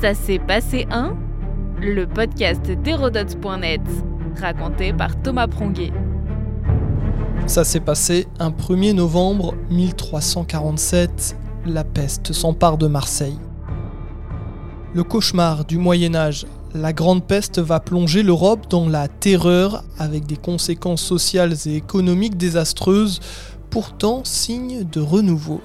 Ça s'est passé un Le podcast d'Hérodote.net, raconté par Thomas Pronguet. Ça s'est passé un 1er novembre 1347. La peste s'empare de Marseille. Le cauchemar du Moyen Âge, la Grande Peste va plonger l'Europe dans la terreur avec des conséquences sociales et économiques désastreuses, pourtant signe de renouveau.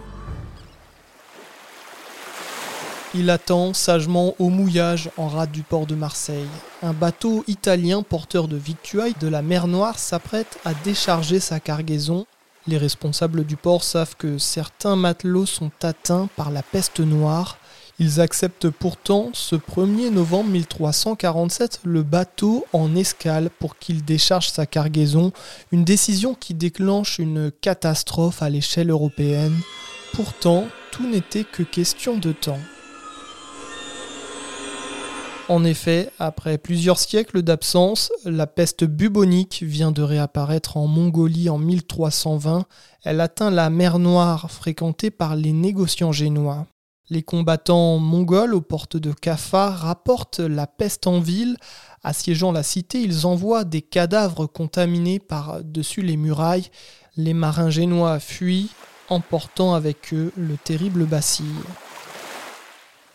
Il attend sagement au mouillage en rade du port de Marseille. Un bateau italien porteur de victuailles de la mer Noire s'apprête à décharger sa cargaison. Les responsables du port savent que certains matelots sont atteints par la peste noire. Ils acceptent pourtant ce 1er novembre 1347 le bateau en escale pour qu'il décharge sa cargaison, une décision qui déclenche une catastrophe à l'échelle européenne. Pourtant, tout n'était que question de temps. En effet, après plusieurs siècles d'absence, la peste bubonique vient de réapparaître en Mongolie en 1320. Elle atteint la mer Noire fréquentée par les négociants génois. Les combattants mongols aux portes de Kafar rapportent la peste en ville. Assiégeant la cité, ils envoient des cadavres contaminés par-dessus les murailles. Les marins génois fuient, emportant avec eux le terrible bacille.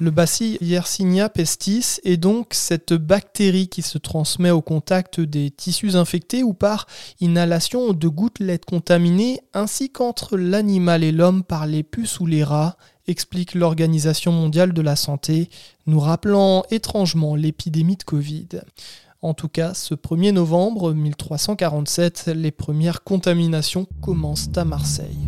Le bacille Yersinia pestis est donc cette bactérie qui se transmet au contact des tissus infectés ou par inhalation de gouttelettes contaminées ainsi qu'entre l'animal et l'homme par les puces ou les rats, explique l'Organisation mondiale de la santé, nous rappelant étrangement l'épidémie de Covid. En tout cas, ce 1er novembre 1347, les premières contaminations commencent à Marseille.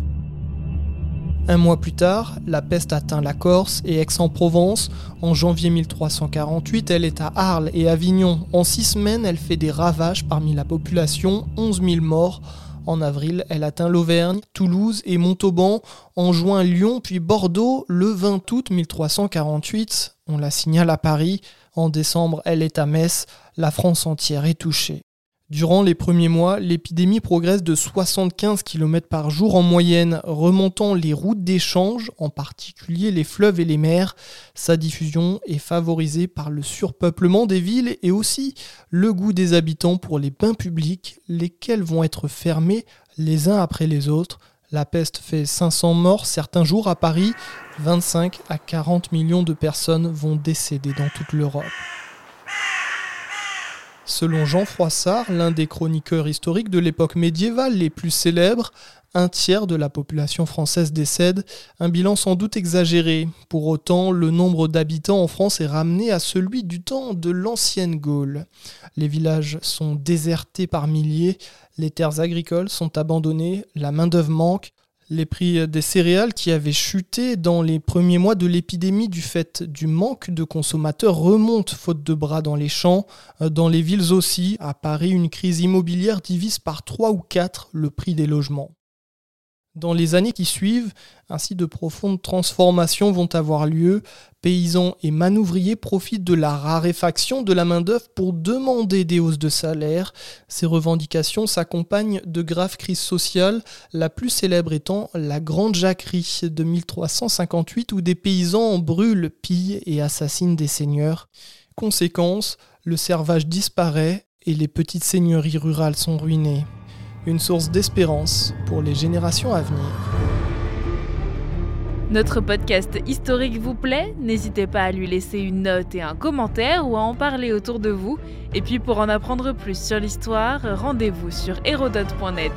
Un mois plus tard, la peste atteint la Corse et Aix-en-Provence. En janvier 1348, elle est à Arles et Avignon. En six semaines, elle fait des ravages parmi la population, 11 000 morts. En avril, elle atteint l'Auvergne, Toulouse et Montauban. En juin, Lyon, puis Bordeaux. Le 20 août 1348, on la signale à Paris. En décembre, elle est à Metz. La France entière est touchée. Durant les premiers mois, l'épidémie progresse de 75 km par jour en moyenne, remontant les routes d'échange, en particulier les fleuves et les mers. Sa diffusion est favorisée par le surpeuplement des villes et aussi le goût des habitants pour les bains publics, lesquels vont être fermés les uns après les autres. La peste fait 500 morts certains jours à Paris, 25 à 40 millions de personnes vont décéder dans toute l'Europe. Selon Jean Froissart, l'un des chroniqueurs historiques de l'époque médiévale les plus célèbres, un tiers de la population française décède, un bilan sans doute exagéré. Pour autant, le nombre d'habitants en France est ramené à celui du temps de l'ancienne Gaule. Les villages sont désertés par milliers, les terres agricoles sont abandonnées, la main-d'œuvre manque, les prix des céréales qui avaient chuté dans les premiers mois de l'épidémie du fait du manque de consommateurs remontent faute de bras dans les champs. Dans les villes aussi, à Paris, une crise immobilière divise par 3 ou 4 le prix des logements. Dans les années qui suivent, ainsi de profondes transformations vont avoir lieu. Paysans et manouvriers profitent de la raréfaction de la main-d'œuvre pour demander des hausses de salaire. Ces revendications s'accompagnent de graves crises sociales, la plus célèbre étant la Grande Jacquerie de 1358 où des paysans brûlent, pillent et assassinent des seigneurs. Conséquence, le servage disparaît et les petites seigneuries rurales sont ruinées une source d'espérance pour les générations à venir. Notre podcast historique vous plaît? N'hésitez pas à lui laisser une note et un commentaire ou à en parler autour de vous. Et puis pour en apprendre plus sur l'histoire, rendez-vous sur hérodote.net.